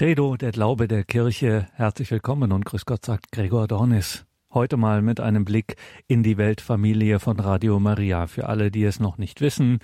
Credo, der Glaube der Kirche. Herzlich willkommen und grüß Gott sagt Gregor Dornis. Heute mal mit einem Blick in die Weltfamilie von Radio Maria. Für alle, die es noch nicht wissen,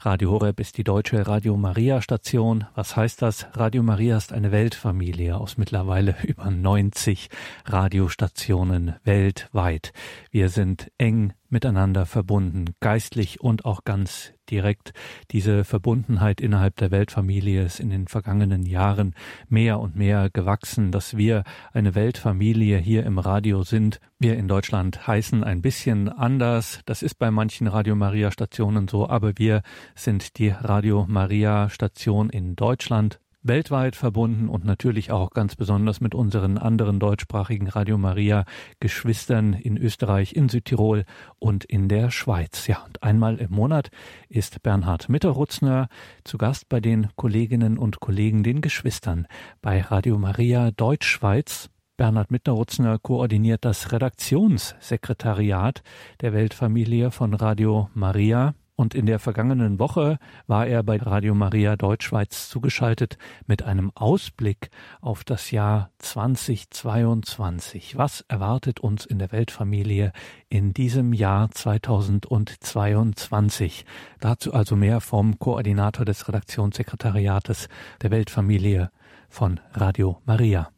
Radio Horeb ist die deutsche Radio Maria Station. Was heißt das? Radio Maria ist eine Weltfamilie aus mittlerweile über 90 Radiostationen weltweit. Wir sind eng miteinander verbunden, geistlich und auch ganz direkt. Diese Verbundenheit innerhalb der Weltfamilie ist in den vergangenen Jahren mehr und mehr gewachsen, dass wir eine Weltfamilie hier im Radio sind. Wir in Deutschland heißen ein bisschen anders. Das ist bei manchen Radio Maria Stationen so, aber wir sind die Radio Maria Station in Deutschland weltweit verbunden und natürlich auch ganz besonders mit unseren anderen deutschsprachigen Radio Maria Geschwistern in Österreich, in Südtirol und in der Schweiz. Ja, und einmal im Monat ist Bernhard Mitterrutzner zu Gast bei den Kolleginnen und Kollegen, den Geschwistern bei Radio Maria Deutschschweiz. Bernhard Mitterrutzner koordiniert das Redaktionssekretariat der Weltfamilie von Radio Maria. Und in der vergangenen Woche war er bei Radio Maria Deutschschweiz zugeschaltet mit einem Ausblick auf das Jahr 2022. Was erwartet uns in der Weltfamilie in diesem Jahr 2022? Dazu also mehr vom Koordinator des Redaktionssekretariates der Weltfamilie von Radio Maria.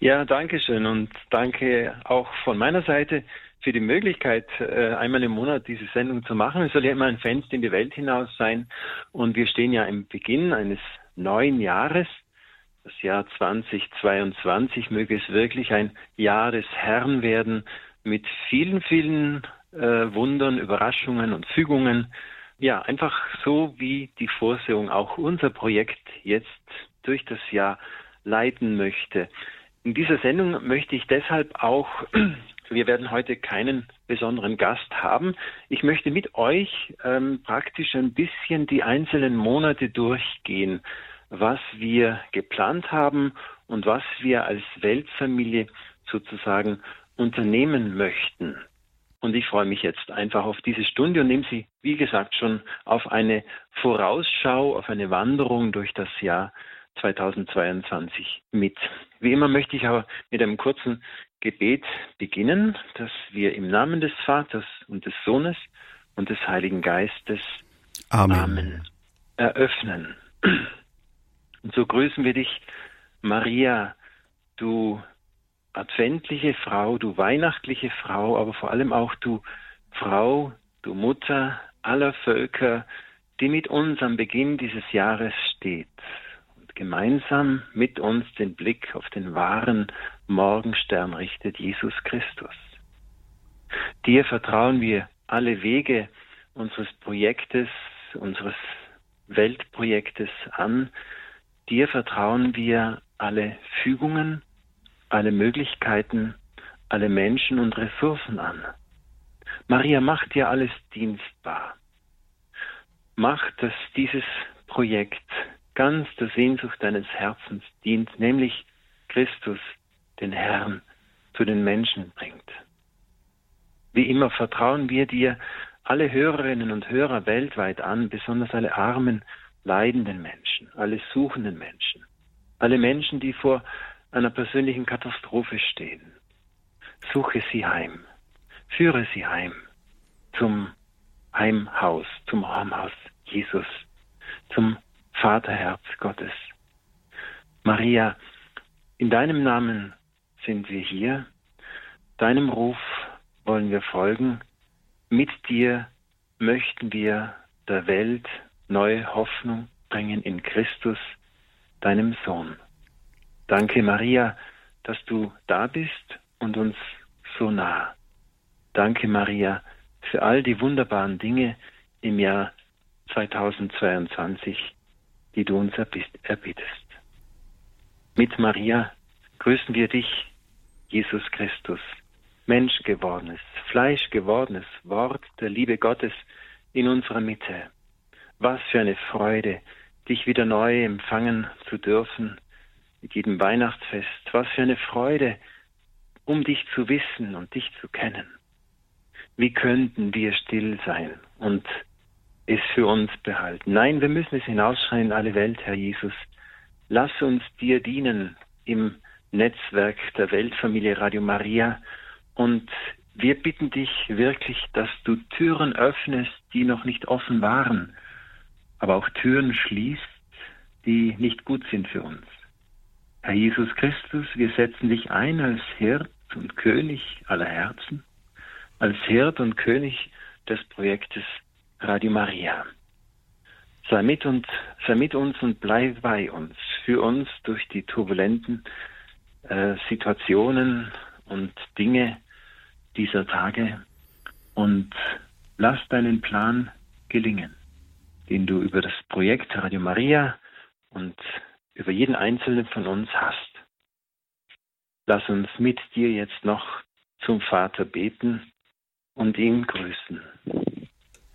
Ja, danke schön und danke auch von meiner Seite für die Möglichkeit, äh, einmal im Monat diese Sendung zu machen. Es soll ja immer ein Fenster in die Welt hinaus sein. Und wir stehen ja im Beginn eines neuen Jahres. Das Jahr 2022 möge es wirklich ein Jahr des Herrn werden mit vielen, vielen äh, Wundern, Überraschungen und Fügungen. Ja, einfach so wie die Vorsehung auch unser Projekt jetzt durch das Jahr leiten möchte. In dieser Sendung möchte ich deshalb auch wir werden heute keinen besonderen Gast haben. Ich möchte mit euch ähm, praktisch ein bisschen die einzelnen Monate durchgehen, was wir geplant haben und was wir als Weltfamilie sozusagen unternehmen möchten. Und ich freue mich jetzt einfach auf diese Stunde und nehme Sie, wie gesagt, schon auf eine Vorausschau, auf eine Wanderung durch das Jahr 2022 mit. Wie immer möchte ich aber mit einem kurzen Gebet beginnen, dass wir im Namen des Vaters und des Sohnes und des Heiligen Geistes Amen, Amen eröffnen. Und so grüßen wir dich, Maria, du adventliche Frau, du weihnachtliche Frau, aber vor allem auch du Frau, du Mutter aller Völker, die mit uns am Beginn dieses Jahres steht gemeinsam mit uns den Blick auf den wahren Morgenstern richtet, Jesus Christus. Dir vertrauen wir alle Wege unseres Projektes, unseres Weltprojektes an. Dir vertrauen wir alle Fügungen, alle Möglichkeiten, alle Menschen und Ressourcen an. Maria macht dir alles dienstbar. Macht, dass dieses Projekt ganz der Sehnsucht deines Herzens dient, nämlich Christus, den Herrn, zu den Menschen bringt. Wie immer vertrauen wir dir alle Hörerinnen und Hörer weltweit an, besonders alle armen, leidenden Menschen, alle suchenden Menschen, alle Menschen, die vor einer persönlichen Katastrophe stehen. Suche sie heim, führe sie heim zum Heimhaus, zum Armhaus Jesus, zum Vaterherz Gottes. Maria, in deinem Namen sind wir hier, deinem Ruf wollen wir folgen, mit dir möchten wir der Welt neue Hoffnung bringen in Christus, deinem Sohn. Danke, Maria, dass du da bist und uns so nah. Danke, Maria, für all die wunderbaren Dinge im Jahr 2022 die du uns erbittest. Mit Maria grüßen wir dich, Jesus Christus, Mensch gewordenes, Fleisch gewordenes Wort der Liebe Gottes in unserer Mitte. Was für eine Freude, dich wieder neu empfangen zu dürfen mit jedem Weihnachtsfest. Was für eine Freude, um dich zu wissen und dich zu kennen. Wie könnten wir still sein und es für uns behalten. Nein, wir müssen es hinausschreien in alle Welt, Herr Jesus. lass uns dir dienen im Netzwerk der Weltfamilie Radio Maria und wir bitten dich wirklich, dass du Türen öffnest, die noch nicht offen waren, aber auch Türen schließt, die nicht gut sind für uns. Herr Jesus Christus, wir setzen dich ein als Hirt und König aller Herzen, als Hirt und König des Projektes Radio Maria. Sei mit, und, sei mit uns und bleib bei uns, für uns durch die turbulenten äh, Situationen und Dinge dieser Tage und lass deinen Plan gelingen, den du über das Projekt Radio Maria und über jeden einzelnen von uns hast. Lass uns mit dir jetzt noch zum Vater beten und ihn grüßen.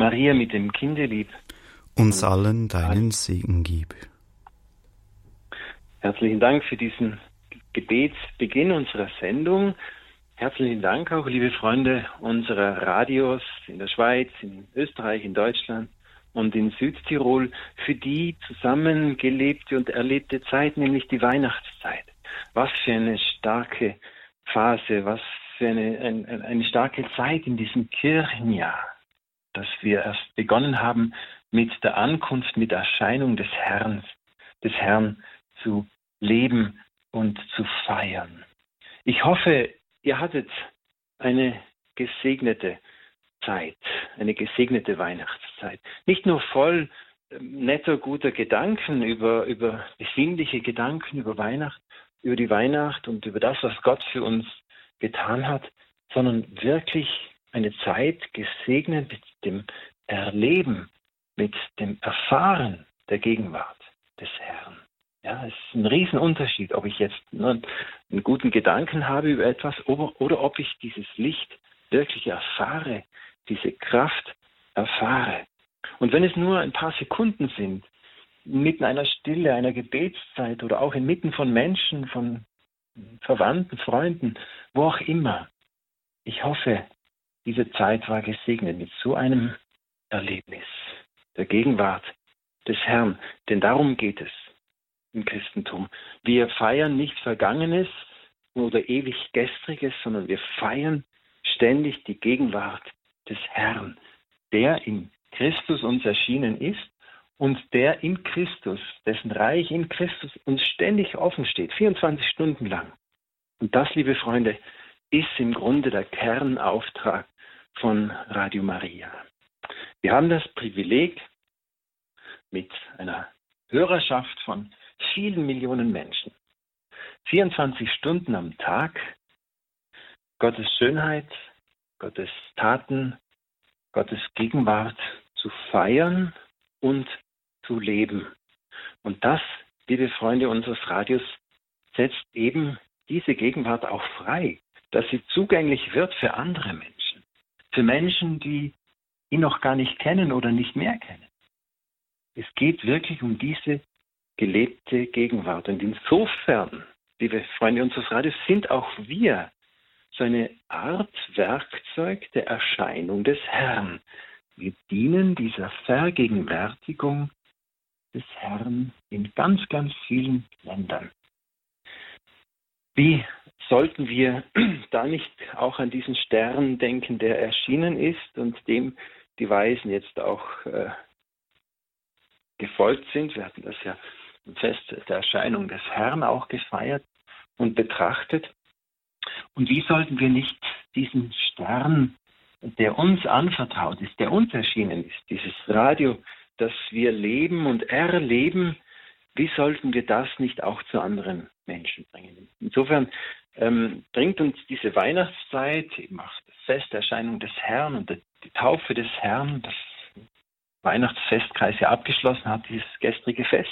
Maria mit dem Kindelieb. Uns allen deinen Segen gib. Herzlichen Dank für diesen Gebetsbeginn unserer Sendung. Herzlichen Dank auch, liebe Freunde unserer Radios in der Schweiz, in Österreich, in Deutschland und in Südtirol für die zusammengelebte und erlebte Zeit, nämlich die Weihnachtszeit. Was für eine starke Phase, was für eine, eine, eine starke Zeit in diesem Kirchenjahr, dass wir erst begonnen haben mit der Ankunft, mit der Erscheinung des Herrn, des Herrn zu leben und zu feiern. Ich hoffe, ihr hattet eine gesegnete Zeit, eine gesegnete Weihnachtszeit. Nicht nur voll ähm, netter, guter Gedanken über, über besinnliche Gedanken über Weihnacht, über die Weihnacht und über das, was Gott für uns getan hat, sondern wirklich eine Zeit gesegnet mit dem Erleben, mit dem Erfahren der Gegenwart des Herrn. Ja, es ist ein Riesenunterschied, ob ich jetzt nur einen guten Gedanken habe über etwas oder, oder ob ich dieses Licht wirklich erfahre, diese Kraft erfahre. Und wenn es nur ein paar Sekunden sind, mitten einer Stille, einer Gebetszeit oder auch inmitten von Menschen, von Verwandten, Freunden, wo auch immer, ich hoffe, diese Zeit war gesegnet mit so einem Erlebnis der Gegenwart des Herrn. Denn darum geht es im Christentum. Wir feiern nicht Vergangenes oder ewig Gestriges, sondern wir feiern ständig die Gegenwart des Herrn, der in Christus uns erschienen ist und der in Christus, dessen Reich in Christus uns ständig offen steht, 24 Stunden lang. Und das, liebe Freunde, ist im Grunde der Kernauftrag von Radio Maria. Wir haben das Privileg, mit einer Hörerschaft von vielen Millionen Menschen 24 Stunden am Tag Gottes Schönheit, Gottes Taten, Gottes Gegenwart zu feiern und zu leben. Und das, liebe Freunde unseres Radios, setzt eben diese Gegenwart auch frei, dass sie zugänglich wird für andere Menschen, für Menschen, die ihn noch gar nicht kennen oder nicht mehr kennen. Es geht wirklich um diese gelebte Gegenwart. Und insofern, liebe Freunde unseres Radios, sind auch wir so eine Art Werkzeug der Erscheinung des Herrn. Wir dienen dieser Vergegenwärtigung des Herrn in ganz, ganz vielen Ländern. Wie sollten wir da nicht auch an diesen Stern denken, der erschienen ist und dem die Weisen jetzt auch äh, gefolgt sind? Wir hatten das ja im Fest der Erscheinung des Herrn auch gefeiert und betrachtet. Und wie sollten wir nicht diesen Stern, der uns anvertraut ist, der uns erschienen ist, dieses Radio, das wir leben und erleben, wie sollten wir das nicht auch zu anderen Menschen bringen? Insofern ähm, bringt uns diese Weihnachtszeit, eben auch das Fest der Erscheinung des Herrn und die Taufe des Herrn, das Weihnachtsfestkreis ja abgeschlossen hat, dieses gestrige Fest,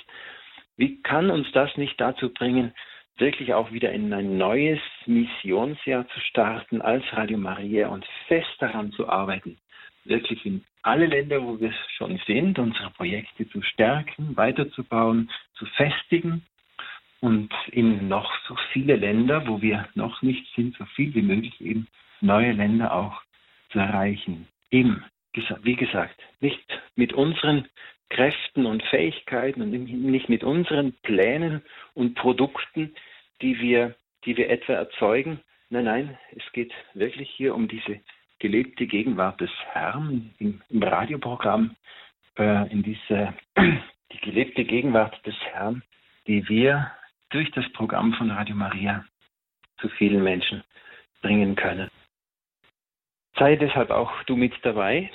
Wie kann uns das nicht dazu bringen, wirklich auch wieder in ein neues Missionsjahr zu starten als Radio Maria und fest daran zu arbeiten, wirklich in alle Länder, wo wir schon sind, unsere Projekte zu stärken, weiterzubauen, zu festigen und in noch so viele Länder, wo wir noch nicht sind, so viel wie möglich eben neue Länder auch zu erreichen. Eben, wie gesagt, nicht mit unseren Kräften und Fähigkeiten und nicht mit unseren Plänen und Produkten, die wir, die wir etwa erzeugen. Nein, nein, es geht wirklich hier um diese gelebte Gegenwart des Herrn im, im Radioprogramm, äh, in diese die gelebte Gegenwart des Herrn, die wir durch das Programm von Radio Maria zu vielen Menschen bringen können. Sei deshalb auch du mit dabei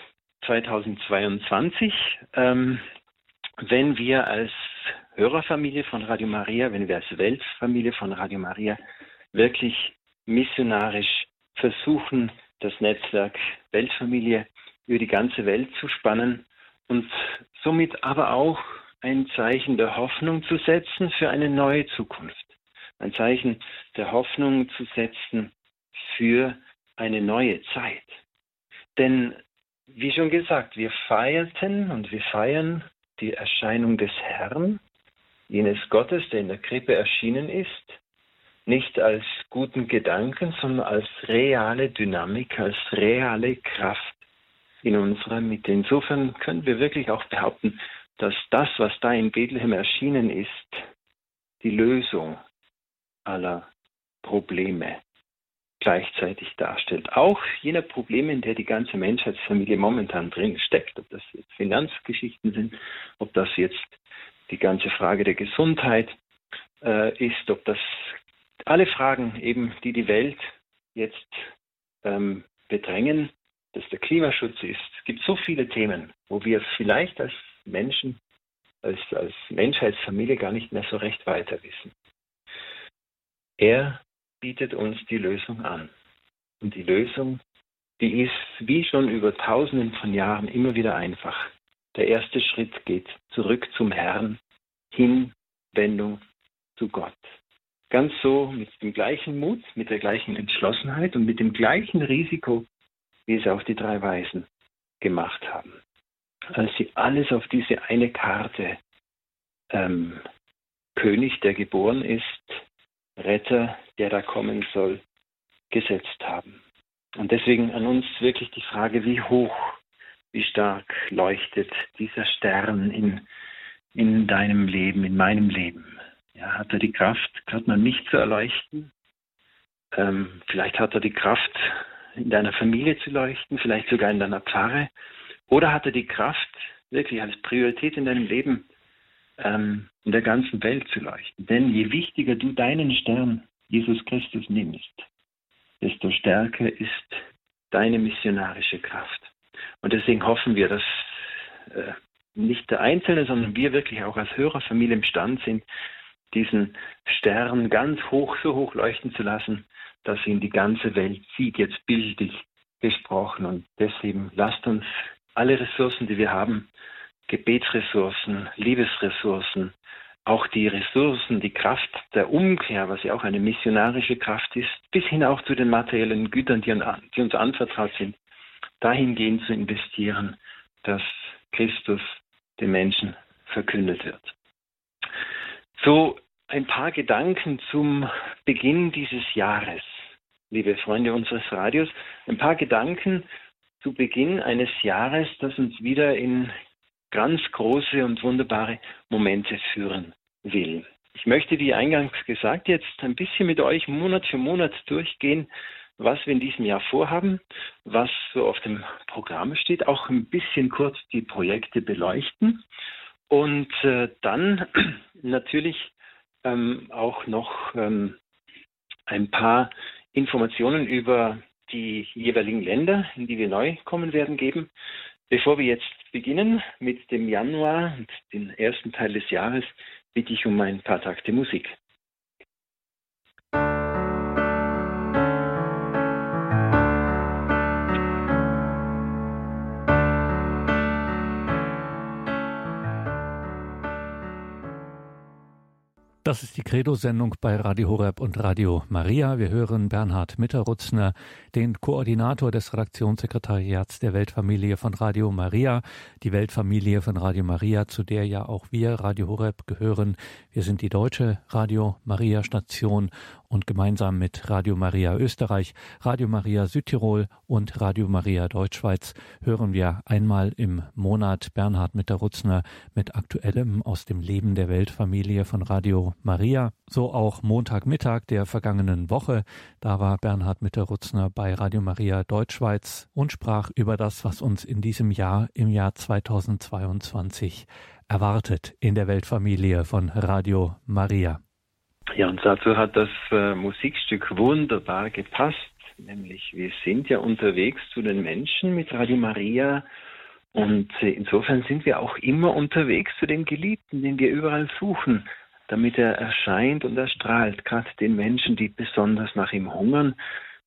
2022, ähm, wenn wir als Hörerfamilie von Radio Maria, wenn wir als Weltfamilie von Radio Maria wirklich missionarisch versuchen, das Netzwerk Weltfamilie über die ganze Welt zu spannen und somit aber auch ein Zeichen der Hoffnung zu setzen für eine neue Zukunft. Ein Zeichen der Hoffnung zu setzen für eine neue Zeit. Denn, wie schon gesagt, wir feierten und wir feiern die Erscheinung des Herrn, jenes Gottes, der in der Krippe erschienen ist, nicht als guten Gedanken, sondern als reale Dynamik, als reale Kraft in unserer Mitte. Insofern können wir wirklich auch behaupten, dass das, was da in Bethlehem erschienen ist, die Lösung aller Probleme gleichzeitig darstellt. Auch jener Probleme, in der die ganze Menschheitsfamilie momentan drin steckt, ob das jetzt Finanzgeschichten sind, ob das jetzt die ganze Frage der Gesundheit äh, ist, ob das alle Fragen eben, die die Welt jetzt ähm, bedrängen, dass der Klimaschutz ist. Es gibt so viele Themen, wo wir vielleicht als Menschen, als, als Menschheitsfamilie gar nicht mehr so recht weiter wissen. Er bietet uns die Lösung an. Und die Lösung, die ist wie schon über tausenden von Jahren immer wieder einfach. Der erste Schritt geht zurück zum Herrn, Hinwendung zu Gott. Ganz so mit dem gleichen Mut, mit der gleichen Entschlossenheit und mit dem gleichen Risiko, wie es auch die drei Weisen gemacht haben. Als sie alles auf diese eine Karte ähm, König, der geboren ist, Retter, der da kommen soll, gesetzt haben. Und deswegen an uns wirklich die Frage, wie hoch, wie stark leuchtet dieser Stern in, in deinem Leben, in meinem Leben. Ja, hat er die Kraft, gerade mal mich zu erleuchten? Ähm, vielleicht hat er die Kraft, in deiner Familie zu leuchten, vielleicht sogar in deiner Pfarre. Oder hat er die Kraft, wirklich als Priorität in deinem Leben ähm, in der ganzen Welt zu leuchten. Denn je wichtiger du deinen Stern, Jesus Christus, nimmst, desto stärker ist deine missionarische Kraft. Und deswegen hoffen wir, dass äh, nicht der Einzelne, sondern wir wirklich auch als Hörerfamilie imstand sind, diesen Stern ganz hoch, so hoch leuchten zu lassen, dass ihn die ganze Welt sieht, jetzt bildlich gesprochen. Und deswegen lasst uns alle Ressourcen, die wir haben, Gebetsressourcen, Liebesressourcen, auch die Ressourcen, die Kraft der Umkehr, was ja auch eine missionarische Kraft ist, bis hin auch zu den materiellen Gütern, die, uns anvertraut sind, dahingehend zu investieren, dass Christus den Menschen verkündet wird. So ein paar Gedanken zum Beginn dieses Jahres, liebe Freunde unseres Radios, ein paar Gedanken zu Beginn eines Jahres, das uns wieder in ganz große und wunderbare Momente führen will. Ich möchte, wie eingangs gesagt, jetzt ein bisschen mit euch Monat für Monat durchgehen, was wir in diesem Jahr vorhaben, was so auf dem Programm steht, auch ein bisschen kurz die Projekte beleuchten und äh, dann natürlich ähm, auch noch ähm, ein paar Informationen über die jeweiligen Länder, in die wir neu kommen werden, geben. Bevor wir jetzt beginnen mit dem Januar und dem ersten Teil des Jahres, bitte ich um ein paar Takte Musik. Das ist die Credo-Sendung bei Radio Horeb und Radio Maria. Wir hören Bernhard Mitterrutzner, den Koordinator des Redaktionssekretariats der Weltfamilie von Radio Maria. Die Weltfamilie von Radio Maria, zu der ja auch wir, Radio Horeb, gehören. Wir sind die deutsche Radio Maria Station und gemeinsam mit Radio Maria Österreich, Radio Maria Südtirol und Radio Maria Deutschschweiz hören wir einmal im Monat Bernhard Mitterrutzner mit Aktuellem aus dem Leben der Weltfamilie von Radio Maria. So auch Montagmittag der vergangenen Woche. Da war Bernhard Mitterrutzner bei Radio Maria Deutschschweiz und sprach über das, was uns in diesem Jahr, im Jahr 2022 erwartet in der Weltfamilie von Radio Maria. Ja, und dazu hat das äh, Musikstück wunderbar gepasst. Nämlich, wir sind ja unterwegs zu den Menschen mit Radio Maria. Und äh, insofern sind wir auch immer unterwegs zu dem Geliebten, den wir überall suchen, damit er erscheint und erstrahlt, gerade den Menschen, die besonders nach ihm hungern,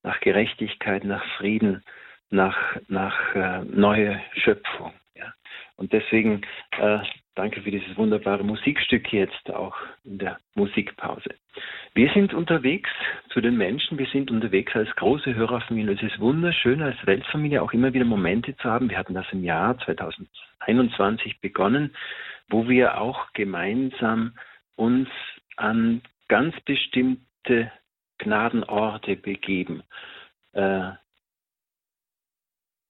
nach Gerechtigkeit, nach Frieden, nach, nach äh, neue Schöpfung. Ja. Und deswegen äh, Danke für dieses wunderbare Musikstück jetzt auch in der Musikpause. Wir sind unterwegs zu den Menschen, wir sind unterwegs als große Hörerfamilie. Es ist wunderschön, als Weltfamilie auch immer wieder Momente zu haben. Wir hatten das im Jahr 2021 begonnen, wo wir auch gemeinsam uns an ganz bestimmte Gnadenorte begeben. Äh,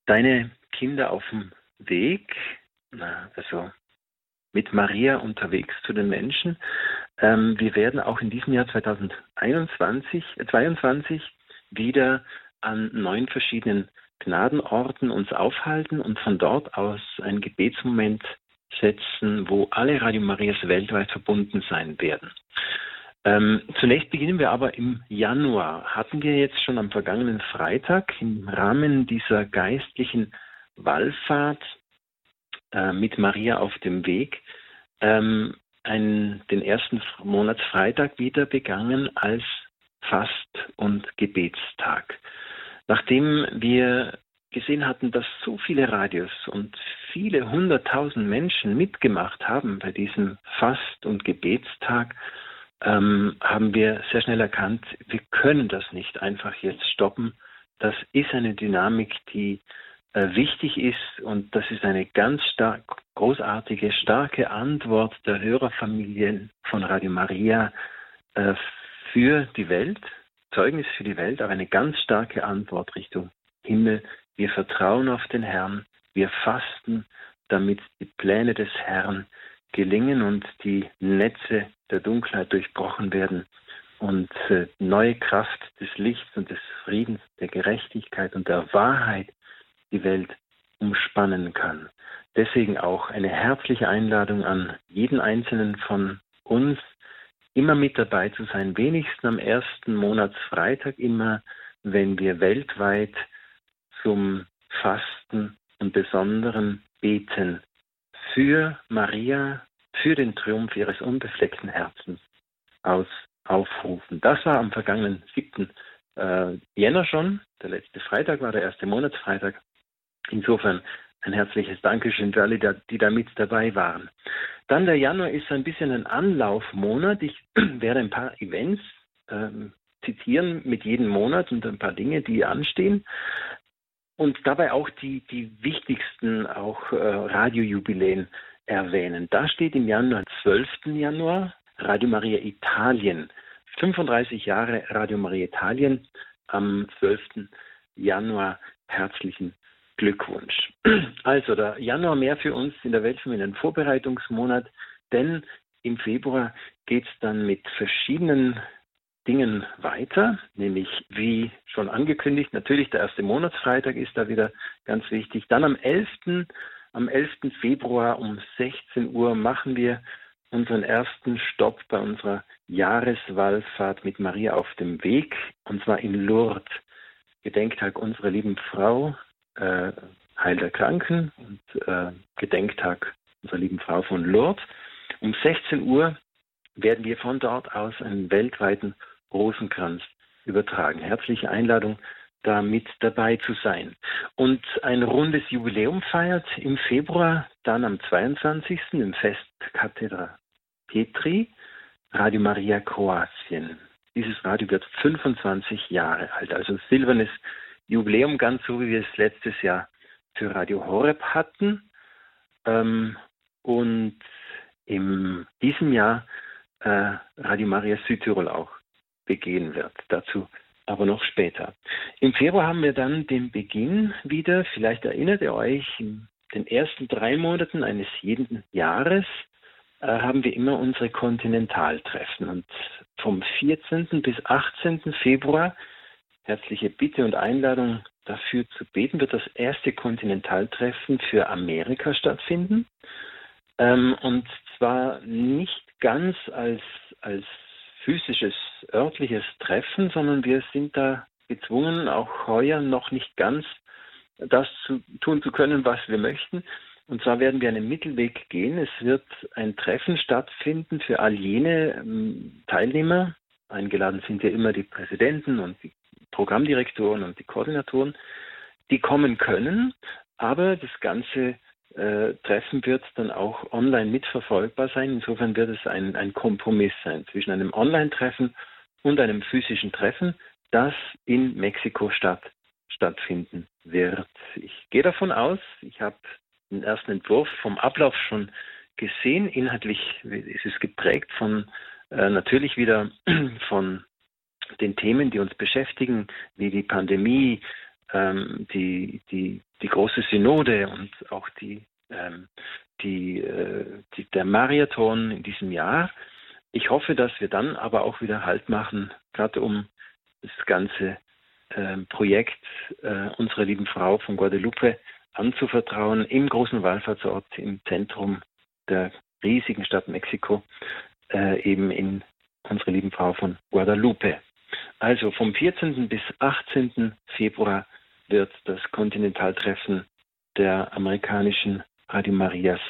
deine Kinder auf dem Weg, also mit Maria unterwegs zu den Menschen. Ähm, wir werden auch in diesem Jahr 2021, äh, 22 wieder an neun verschiedenen Gnadenorten uns aufhalten und von dort aus einen Gebetsmoment setzen, wo alle Radio Marias weltweit verbunden sein werden. Ähm, zunächst beginnen wir aber im Januar. Hatten wir jetzt schon am vergangenen Freitag im Rahmen dieser geistlichen Wallfahrt äh, mit Maria auf dem Weg ähm, einen, den ersten Monatsfreitag wieder begangen als Fast- und Gebetstag. Nachdem wir gesehen hatten, dass so viele Radios und viele hunderttausend Menschen mitgemacht haben bei diesem Fast- und Gebetstag, ähm, haben wir sehr schnell erkannt, wir können das nicht einfach jetzt stoppen. Das ist eine Dynamik, die äh, wichtig ist und das ist eine ganz stark, großartige, starke Antwort der Hörerfamilien von Radio Maria äh, für die Welt, Zeugnis für die Welt, aber eine ganz starke Antwort Richtung Himmel. Wir vertrauen auf den Herrn, wir fasten, damit die Pläne des Herrn gelingen und die Netze der Dunkelheit durchbrochen werden und äh, neue Kraft des Lichts und des Friedens, der Gerechtigkeit und der Wahrheit die Welt umspannen kann. Deswegen auch eine herzliche Einladung an jeden Einzelnen von uns, immer mit dabei zu sein, wenigstens am ersten Monatsfreitag immer, wenn wir weltweit zum Fasten und Besonderen beten für Maria, für den Triumph ihres unbefleckten Herzens aus aufrufen. Das war am vergangenen 7. Äh, Jänner schon. Der letzte Freitag war der erste Monatsfreitag. Insofern ein herzliches Dankeschön für alle, die da mit dabei waren. Dann der Januar ist ein bisschen ein Anlaufmonat. Ich werde ein paar Events ähm, zitieren mit jedem Monat und ein paar Dinge, die anstehen. Und dabei auch die, die wichtigsten auch äh, Radiojubiläen erwähnen. Da steht im Januar, 12. Januar, Radio Maria Italien. 35 Jahre Radio Maria Italien am 12. Januar. Herzlichen Glückwunsch. Also der Januar mehr für uns in der Weltfamilie ein Vorbereitungsmonat, denn im Februar geht es dann mit verschiedenen Dingen weiter, nämlich wie schon angekündigt, natürlich der erste Monatsfreitag ist da wieder ganz wichtig. Dann am 11. Am 11. Februar um 16 Uhr machen wir unseren ersten Stopp bei unserer Jahreswallfahrt mit Maria auf dem Weg, und zwar in Lourdes, Gedenktag unserer lieben Frau, äh, Heil der Kranken und äh, Gedenktag unserer lieben Frau von Lourdes. Um 16 Uhr werden wir von dort aus einen weltweiten Rosenkranz übertragen. Herzliche Einladung, da mit dabei zu sein. Und ein rundes Jubiläum feiert im Februar, dann am 22. im Fest Kathedra Petri, Radio Maria Kroatien. Dieses Radio wird 25 Jahre alt, also silbernes Jubiläum, ganz so wie wir es letztes Jahr für Radio Horeb hatten. Ähm, und in diesem Jahr äh, Radio Maria Südtirol auch begehen wird. Dazu aber noch später. Im Februar haben wir dann den Beginn wieder, vielleicht erinnert ihr euch, in den ersten drei Monaten eines jeden Jahres äh, haben wir immer unsere Kontinentaltreffen. Und vom 14. bis 18. Februar, herzliche Bitte und Einladung dafür zu beten, wird das erste Kontinentaltreffen für Amerika stattfinden. Ähm, und zwar nicht ganz als, als physisches, örtliches Treffen, sondern wir sind da gezwungen, auch heuer noch nicht ganz das zu tun zu können, was wir möchten. Und zwar werden wir einen Mittelweg gehen. Es wird ein Treffen stattfinden für all jene ähm, Teilnehmer. Eingeladen sind ja immer die Präsidenten und die Programmdirektoren und die Koordinatoren, die kommen können. Aber das Ganze äh, Treffen wird dann auch online mitverfolgbar sein. Insofern wird es ein, ein Kompromiss sein zwischen einem Online-Treffen und einem physischen Treffen, das in Mexiko-Stadt stattfinden wird. Ich gehe davon aus, ich habe den ersten Entwurf vom Ablauf schon gesehen. Inhaltlich ist es geprägt von äh, natürlich wieder von den Themen, die uns beschäftigen, wie die Pandemie, ähm, die, die, die große Synode und auch die, ähm, die, äh, die, der Marathon in diesem Jahr. Ich hoffe, dass wir dann aber auch wieder Halt machen, gerade um das ganze äh, Projekt äh, unserer lieben Frau von Guadalupe anzuvertrauen im großen Wallfahrtsort im Zentrum der riesigen Stadt Mexiko, äh, eben in unsere lieben Frau von Guadalupe. Also vom 14. bis 18. Februar wird das Kontinentaltreffen der amerikanischen Radio Marias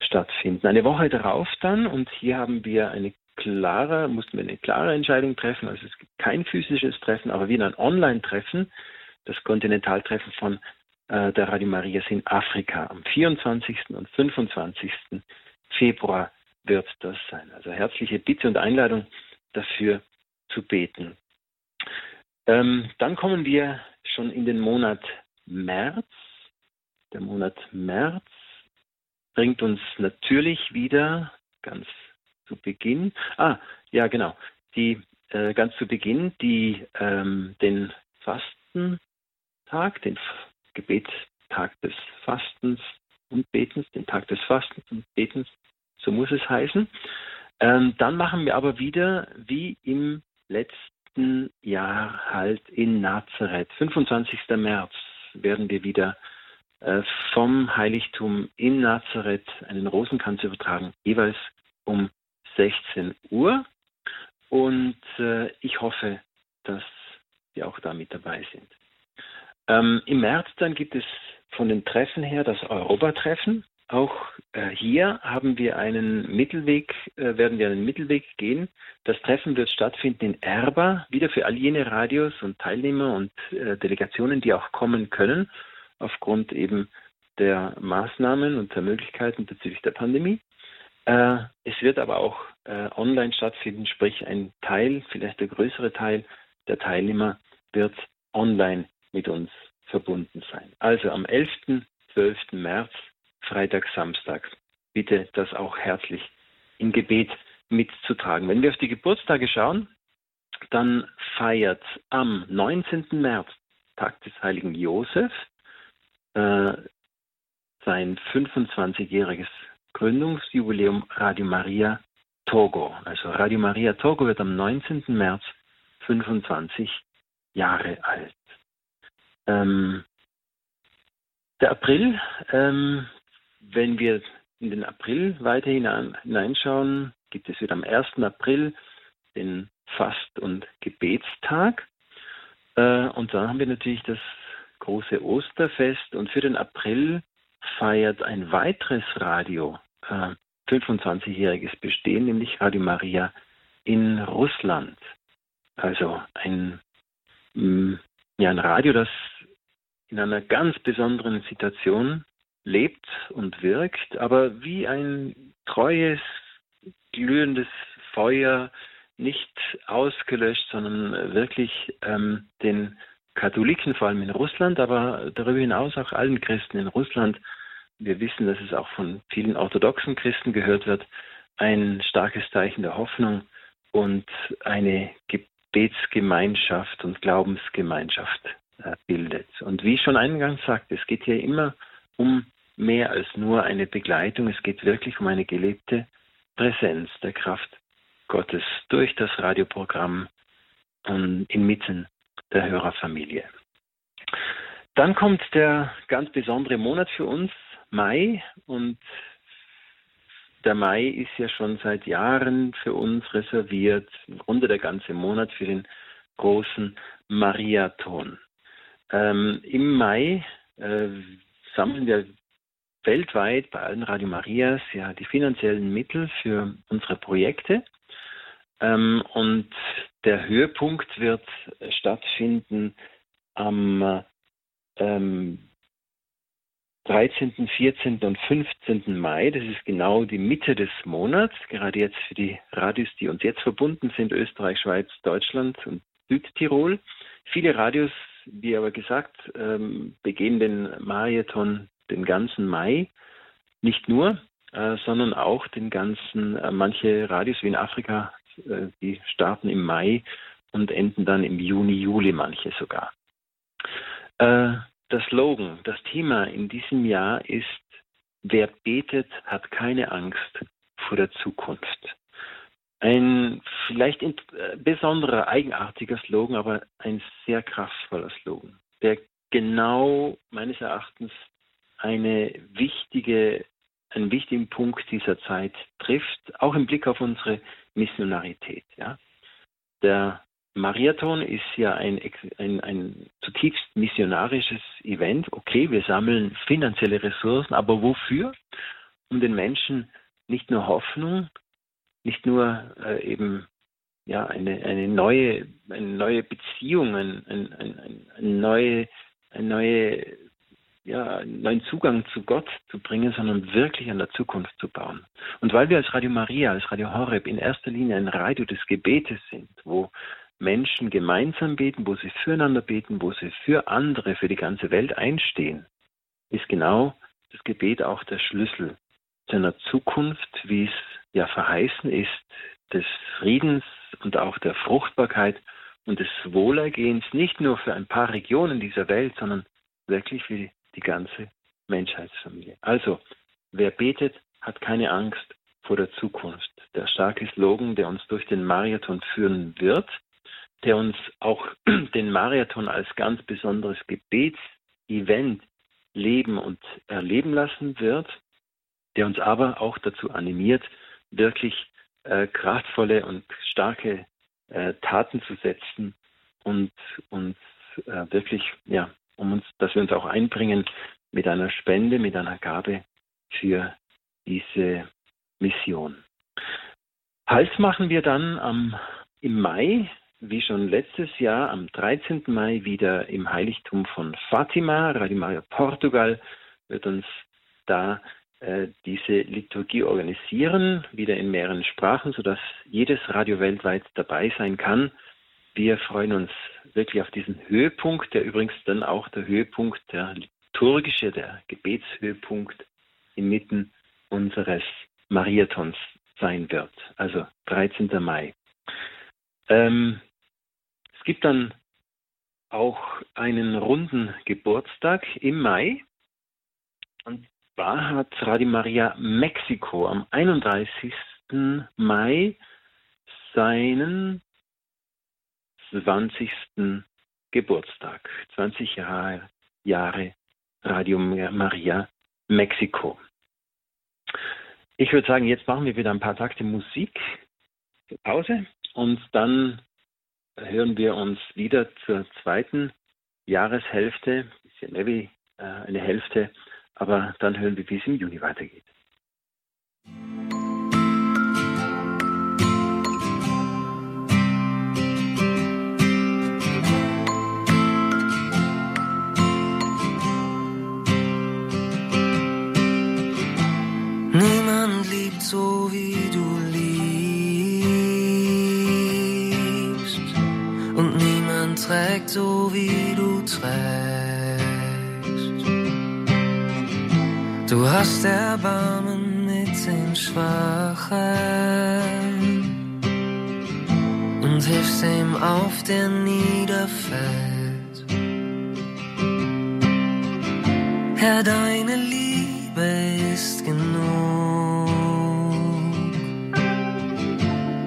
stattfinden. Eine Woche darauf dann, und hier haben wir eine klare, mussten wir eine klare Entscheidung treffen. Also es gibt kein physisches Treffen, aber wieder ein Online-Treffen, das Kontinentaltreffen von äh, der Radio Marias in Afrika. Am 24. und 25. Februar wird das sein. Also herzliche Bitte und Einladung dafür zu beten. Ähm, dann kommen wir schon in den Monat März. Der Monat März bringt uns natürlich wieder ganz zu Beginn, ah, ja genau, die äh, ganz zu Beginn die ähm, den Fastentag, den Gebetstag des Fastens und Betens, den Tag des Fastens und Betens, so muss es heißen. Ähm, dann machen wir aber wieder wie im letzten nächsten Jahr halt in Nazareth. 25. März werden wir wieder äh, vom Heiligtum in Nazareth einen Rosenkranz übertragen, jeweils um 16 Uhr. Und äh, ich hoffe, dass Sie auch da mit dabei sind. Ähm, Im März dann gibt es von den Treffen her das Europa-Treffen. Auch äh, hier haben wir einen Mittelweg, äh, werden wir einen Mittelweg gehen. Das Treffen wird stattfinden in Erba, wieder für all jene Radios und Teilnehmer und äh, Delegationen, die auch kommen können, aufgrund eben der Maßnahmen und der Möglichkeiten bezüglich der Pandemie. Äh, es wird aber auch äh, online stattfinden, sprich ein Teil, vielleicht der größere Teil der Teilnehmer wird online mit uns verbunden sein. Also am 11. 12. März Freitag, Samstag. Bitte das auch herzlich im Gebet mitzutragen. Wenn wir auf die Geburtstage schauen, dann feiert am 19. März, Tag des heiligen Josef, äh, sein 25-jähriges Gründungsjubiläum Radio Maria Togo. Also Radio Maria Togo wird am 19. März 25 Jahre alt. Ähm, der April ähm, wenn wir in den April weiter hineinschauen, gibt es wieder am 1. April den Fast- und Gebetstag. Äh, und dann haben wir natürlich das große Osterfest. Und für den April feiert ein weiteres Radio 25-jähriges äh, Bestehen, nämlich Radio Maria in Russland. Also ein, mm, ja, ein Radio, das in einer ganz besonderen Situation lebt und wirkt, aber wie ein treues, glühendes Feuer nicht ausgelöscht, sondern wirklich ähm, den Katholiken, vor allem in Russland, aber darüber hinaus auch allen Christen in Russland. Wir wissen, dass es auch von vielen orthodoxen Christen gehört wird, ein starkes Zeichen der Hoffnung und eine Gebetsgemeinschaft und Glaubensgemeinschaft äh, bildet. Und wie ich schon eingangs sagte, es geht hier immer um mehr als nur eine Begleitung, es geht wirklich um eine gelebte Präsenz der Kraft Gottes durch das Radioprogramm und inmitten der Hörerfamilie. Dann kommt der ganz besondere Monat für uns, Mai, und der Mai ist ja schon seit Jahren für uns reserviert, im Grunde der ganze Monat für den großen Mariathon. Ähm, Im Mai äh, sammeln wir weltweit bei allen Radio Marias ja die finanziellen Mittel für unsere Projekte. Ähm, und der Höhepunkt wird stattfinden am ähm, 13., 14. und 15. Mai. Das ist genau die Mitte des Monats, gerade jetzt für die Radios, die uns jetzt verbunden sind, Österreich, Schweiz, Deutschland und Südtirol. Viele Radios, wie aber gesagt, ähm, begehen den Marathon den ganzen Mai. Nicht nur, äh, sondern auch den ganzen, äh, manche Radios wie in Afrika, äh, die starten im Mai und enden dann im Juni, Juli, manche sogar. Äh, der Slogan, das Thema in diesem Jahr ist, wer betet, hat keine Angst vor der Zukunft. Ein vielleicht äh, besonderer, eigenartiger Slogan, aber ein sehr kraftvoller Slogan, der genau meines Erachtens eine wichtige, einen wichtigen Punkt dieser Zeit trifft, auch im Blick auf unsere Missionarität. Ja. Der Mariathon ist ja ein, ein, ein zutiefst missionarisches Event. Okay, wir sammeln finanzielle Ressourcen, aber wofür? Um den Menschen nicht nur Hoffnung, nicht nur äh, eben ja eine, eine neue eine neue Beziehung, ein, ein, ein, eine neue eine neue ja, einen neuen Zugang zu Gott zu bringen, sondern wirklich an der Zukunft zu bauen. Und weil wir als Radio Maria, als Radio Horeb in erster Linie ein Radio des Gebetes sind, wo Menschen gemeinsam beten, wo sie füreinander beten, wo sie für andere, für die ganze Welt einstehen, ist genau das Gebet auch der Schlüssel zu einer Zukunft, wie es ja verheißen ist, des Friedens und auch der Fruchtbarkeit und des Wohlergehens, nicht nur für ein paar Regionen dieser Welt, sondern wirklich für die ganze Menschheitsfamilie. Also, wer betet, hat keine Angst vor der Zukunft. Der starke Slogan, der uns durch den Marathon führen wird, der uns auch den Marathon als ganz besonderes Gebetsevent leben und erleben lassen wird, der uns aber auch dazu animiert, wirklich äh, kraftvolle und starke äh, Taten zu setzen und uns äh, wirklich, ja, um uns, dass wir uns auch einbringen mit einer Spende, mit einer Gabe für diese Mission. Hals machen wir dann am, im Mai wie schon letztes Jahr am 13. Mai wieder im Heiligtum von Fatima. Radio Maria Portugal wird uns da äh, diese Liturgie organisieren, wieder in mehreren Sprachen, sodass jedes Radio weltweit dabei sein kann. Wir freuen uns wirklich auf diesen Höhepunkt, der übrigens dann auch der Höhepunkt, der liturgische, der Gebetshöhepunkt inmitten unseres Mariathons sein wird. Also 13. Mai. Ähm, es gibt dann auch einen runden Geburtstag im Mai. Und zwar hat Radio Maria Mexiko am 31. Mai seinen 20. Geburtstag. 20 Jahre, Jahre Radio Maria Mexiko. Ich würde sagen, jetzt machen wir wieder ein paar Takte Musik. Pause. Und dann hören wir uns wieder zur zweiten Jahreshälfte, bisschen wie äh, eine Hälfte, aber dann hören wir, wie es im Juni weitergeht. Trägt, so wie du trägst. Du hast Erbarmen mit den Schwachen und hilfst ihm auf, der niederfällt. Herr, deine Liebe ist genug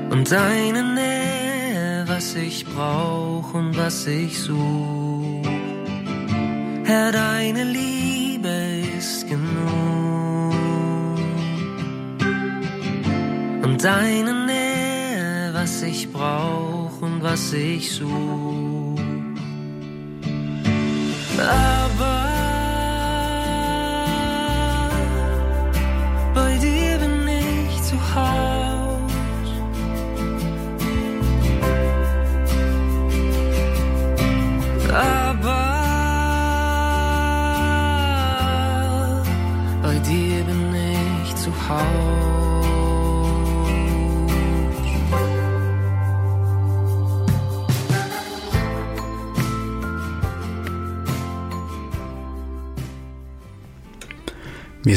und deine Nähe, was ich brauch und was ich such. Herr, deine Liebe ist genug und deine Nähe, was ich brauch und was ich such. Aber Wir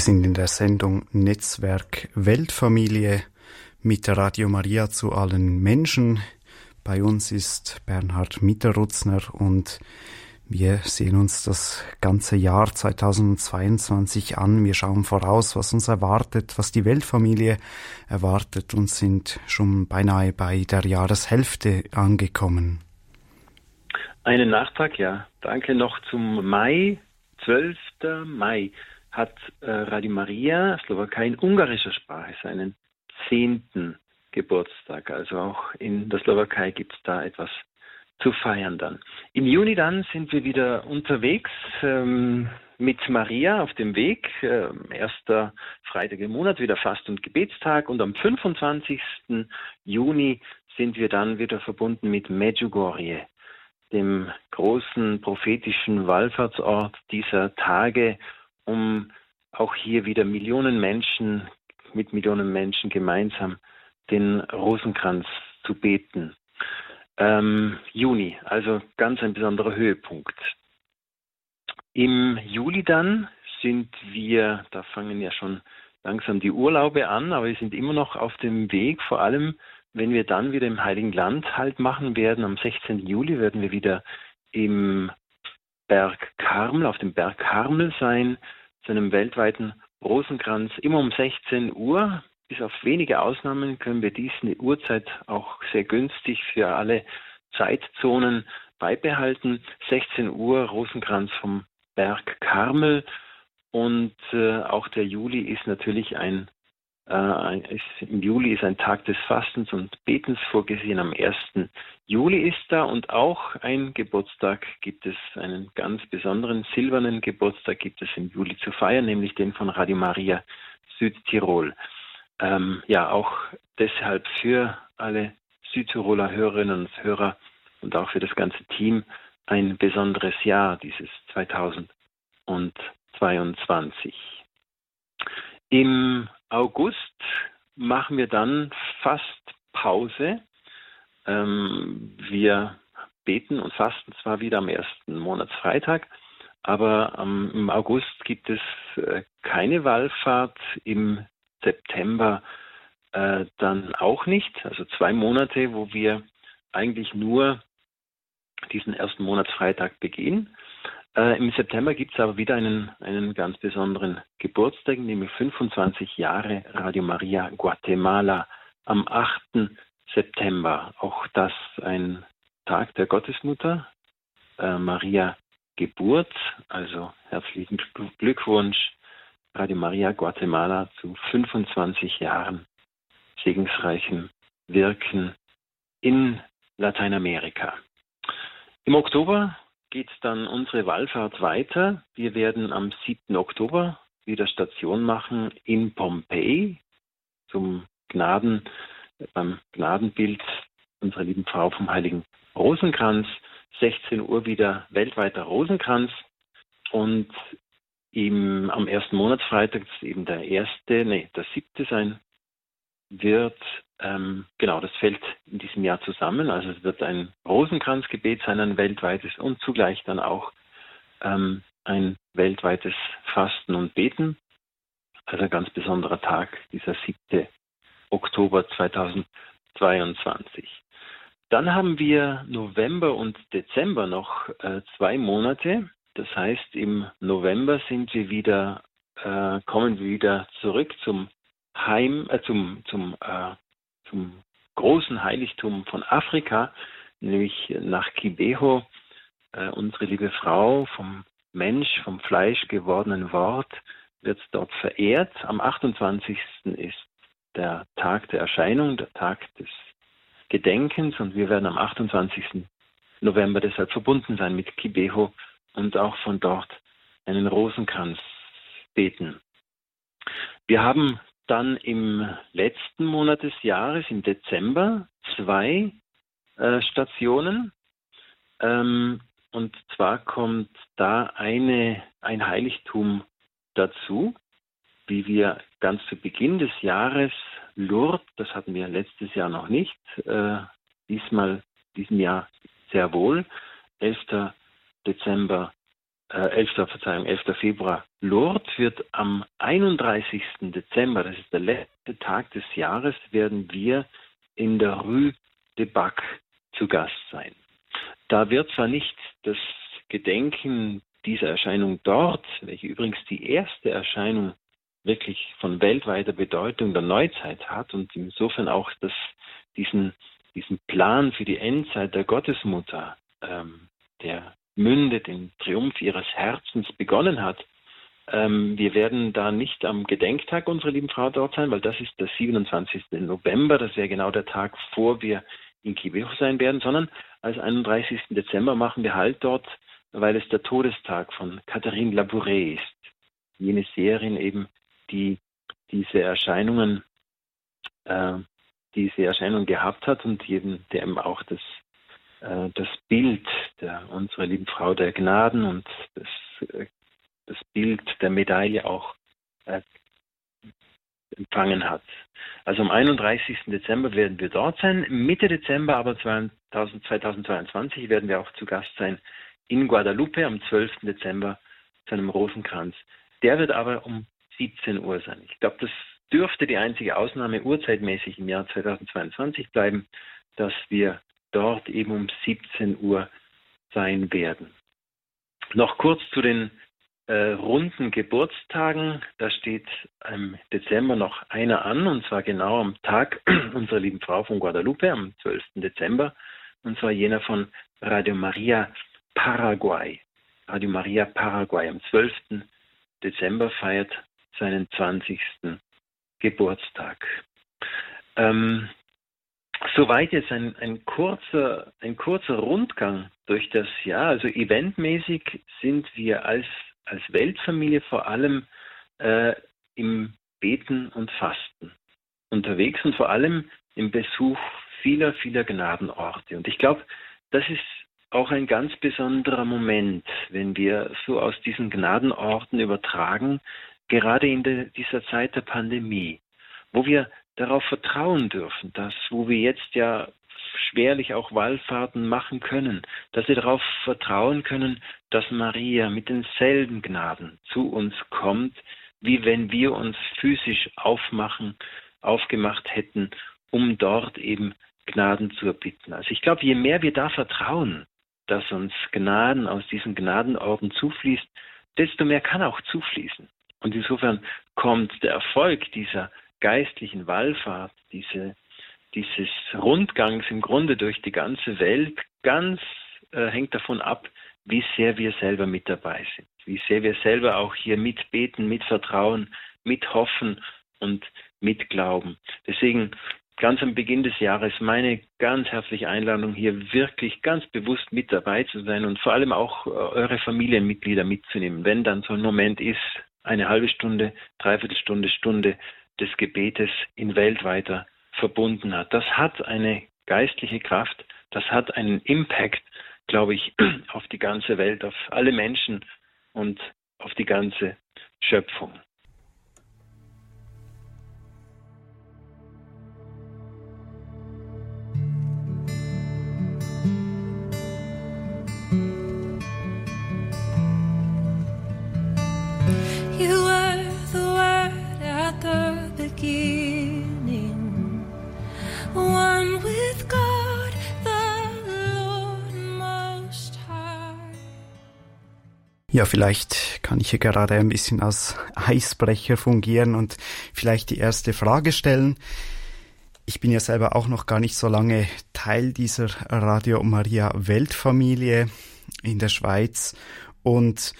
sind in der Sendung Netzwerk Weltfamilie mit Radio Maria zu allen Menschen. Bei uns ist Bernhard Mitterrutzner und wir sehen uns das ganze Jahr 2022 an. Wir schauen voraus, was uns erwartet, was die Weltfamilie erwartet und sind schon beinahe bei der Jahreshälfte angekommen. Einen Nachtrag, ja. Danke noch zum Mai, 12. Mai hat äh, Radio Maria Slowakei in ungarischer Sprache seinen zehnten Geburtstag. Also auch in der Slowakei gibt es da etwas zu feiern dann. Im Juni dann sind wir wieder unterwegs ähm, mit Maria auf dem Weg. Äh, erster Freitag im Monat, wieder Fast- und Gebetstag. Und am 25. Juni sind wir dann wieder verbunden mit Medjugorje, dem großen prophetischen Wallfahrtsort dieser Tage um auch hier wieder Millionen Menschen mit Millionen Menschen gemeinsam den Rosenkranz zu beten. Ähm, Juni, also ganz ein besonderer Höhepunkt. Im Juli dann sind wir, da fangen ja schon langsam die Urlaube an, aber wir sind immer noch auf dem Weg, vor allem wenn wir dann wieder im Heiligen Land halt machen werden. Am 16. Juli werden wir wieder im Berg Karmel, auf dem Berg Karmel sein, zu einem weltweiten Rosenkranz, immer um 16 Uhr. Bis auf wenige Ausnahmen können wir diese Uhrzeit auch sehr günstig für alle Zeitzonen beibehalten. 16 Uhr Rosenkranz vom Berg Karmel und äh, auch der Juli ist natürlich ein äh, ist, im Juli ist ein Tag des Fastens und Betens vorgesehen. Am 1. Juli ist da und auch ein Geburtstag gibt es, einen ganz besonderen silbernen Geburtstag gibt es im Juli zu feiern, nämlich den von Radio Maria Südtirol. Ähm, ja, auch deshalb für alle Südtiroler Hörerinnen und Hörer und auch für das ganze Team ein besonderes Jahr, dieses 2022. Im August machen wir dann fast Pause. Ähm, wir beten und fasten zwar wieder am ersten Monatsfreitag, aber ähm, im August gibt es äh, keine Wallfahrt, im September äh, dann auch nicht. Also zwei Monate, wo wir eigentlich nur diesen ersten Monatsfreitag begehen. Äh, Im September gibt es aber wieder einen, einen ganz besonderen Geburtstag, nämlich 25 Jahre Radio Maria Guatemala am 8. September. Auch das ein Tag der Gottesmutter, äh, Maria Geburt. Also herzlichen Glückwunsch, Radio Maria Guatemala zu 25 Jahren segensreichem Wirken in Lateinamerika. Im Oktober geht dann unsere Wallfahrt weiter. Wir werden am 7. Oktober wieder Station machen in Pompeji zum Gnaden, beim Gnadenbild unserer lieben Frau vom Heiligen Rosenkranz. 16 Uhr wieder weltweiter Rosenkranz und im, am ersten Monatsfreitag, das ist eben der erste, nee, der siebte sein wird, Ähm, genau, das fällt in diesem Jahr zusammen. Also es wird ein Rosenkranzgebet sein, ein weltweites und zugleich dann auch ähm, ein weltweites Fasten und Beten. Also ein ganz besonderer Tag, dieser 7. Oktober 2022. Dann haben wir November und Dezember noch äh, zwei Monate. Das heißt, im November sind wir wieder, äh, kommen wir wieder zurück zum Heim, äh, zum, zum, äh, zum großen Heiligtum von Afrika, nämlich nach Kibeho. Äh, unsere liebe Frau vom Mensch, vom Fleisch gewordenen Wort, wird dort verehrt. Am 28. ist der Tag der Erscheinung, der Tag des Gedenkens und wir werden am 28. November deshalb verbunden sein mit Kibeho und auch von dort einen Rosenkranz beten. Wir haben dann im letzten Monat des Jahres, im Dezember, zwei äh, Stationen. Ähm, und zwar kommt da eine, ein Heiligtum dazu, wie wir ganz zu Beginn des Jahres Lourdes, das hatten wir letztes Jahr noch nicht, äh, diesmal, diesem Jahr sehr wohl, 11. Dezember, äh, 11. Verzeihung, 11. Februar Lourdes wird am 31. Dezember, das ist der letzte Tag des Jahres, werden wir in der Rue de Bac zu Gast sein. Da wird zwar nicht das Gedenken dieser Erscheinung dort, welche übrigens die erste Erscheinung wirklich von weltweiter Bedeutung der Neuzeit hat und insofern auch das, diesen, diesen Plan für die Endzeit der Gottesmutter, ähm, der mündet im Triumph ihres Herzens begonnen hat. Ähm, wir werden da nicht am Gedenktag unserer lieben Frau dort sein, weil das ist der 27. November, das wäre genau der Tag, vor wir in Kibeho sein werden, sondern als 31. Dezember machen wir halt dort, weil es der Todestag von Catherine Labouret ist. Jene Seherin eben, die diese Erscheinungen, äh, diese Erscheinung gehabt hat und eben, eben auch das, äh, das Bild der unserer lieben Frau der Gnaden und das, äh, das Bild der Medaille auch äh, empfangen hat. Also am 31. Dezember werden wir dort sein. Mitte Dezember aber 2022 werden wir auch zu Gast sein in Guadalupe am 12. Dezember zu einem Rosenkranz. Der wird aber um 17 Uhr sein. Ich glaube, das dürfte die einzige Ausnahme uhrzeitmäßig im Jahr 2022 bleiben, dass wir dort eben um 17 Uhr sein werden. Noch kurz zu den äh, runden Geburtstagen. Da steht im Dezember noch einer an, und zwar genau am Tag unserer lieben Frau von Guadalupe, am 12. Dezember, und zwar jener von Radio Maria Paraguay. Radio Maria Paraguay am 12. Dezember feiert seinen 20. Geburtstag. Ähm, soweit jetzt ein, ein, kurzer, ein kurzer Rundgang durch das Jahr. Also eventmäßig sind wir als, als Weltfamilie vor allem äh, im Beten und Fasten unterwegs und vor allem im Besuch vieler, vieler Gnadenorte. Und ich glaube, das ist auch ein ganz besonderer Moment, wenn wir so aus diesen Gnadenorten übertragen, gerade in de, dieser Zeit der Pandemie, wo wir darauf vertrauen dürfen, dass, wo wir jetzt ja schwerlich auch Wallfahrten machen können, dass wir darauf vertrauen können, dass Maria mit denselben Gnaden zu uns kommt, wie wenn wir uns physisch aufmachen, aufgemacht hätten, um dort eben Gnaden zu erbitten. Also ich glaube, je mehr wir da vertrauen, dass uns Gnaden aus diesen Gnadenorden zufließt, desto mehr kann auch zufließen. Und insofern kommt der Erfolg dieser geistlichen Wallfahrt, diese, dieses Rundgangs im Grunde durch die ganze Welt ganz äh, hängt davon ab, wie sehr wir selber mit dabei sind, wie sehr wir selber auch hier mitbeten, mitvertrauen, mithoffen und mitglauben. Deswegen ganz am Beginn des Jahres meine ganz herzliche Einladung, hier wirklich ganz bewusst mit dabei zu sein und vor allem auch äh, eure Familienmitglieder mitzunehmen, wenn dann so ein Moment ist, eine halbe Stunde, dreiviertel Stunde, Stunde des Gebetes in weltweiter verbunden hat. Das hat eine geistliche Kraft, das hat einen Impact, glaube ich, auf die ganze Welt, auf alle Menschen und auf die ganze Schöpfung. Ja, vielleicht kann ich hier gerade ein bisschen als Eisbrecher fungieren und vielleicht die erste Frage stellen. Ich bin ja selber auch noch gar nicht so lange Teil dieser Radio Maria Weltfamilie in der Schweiz und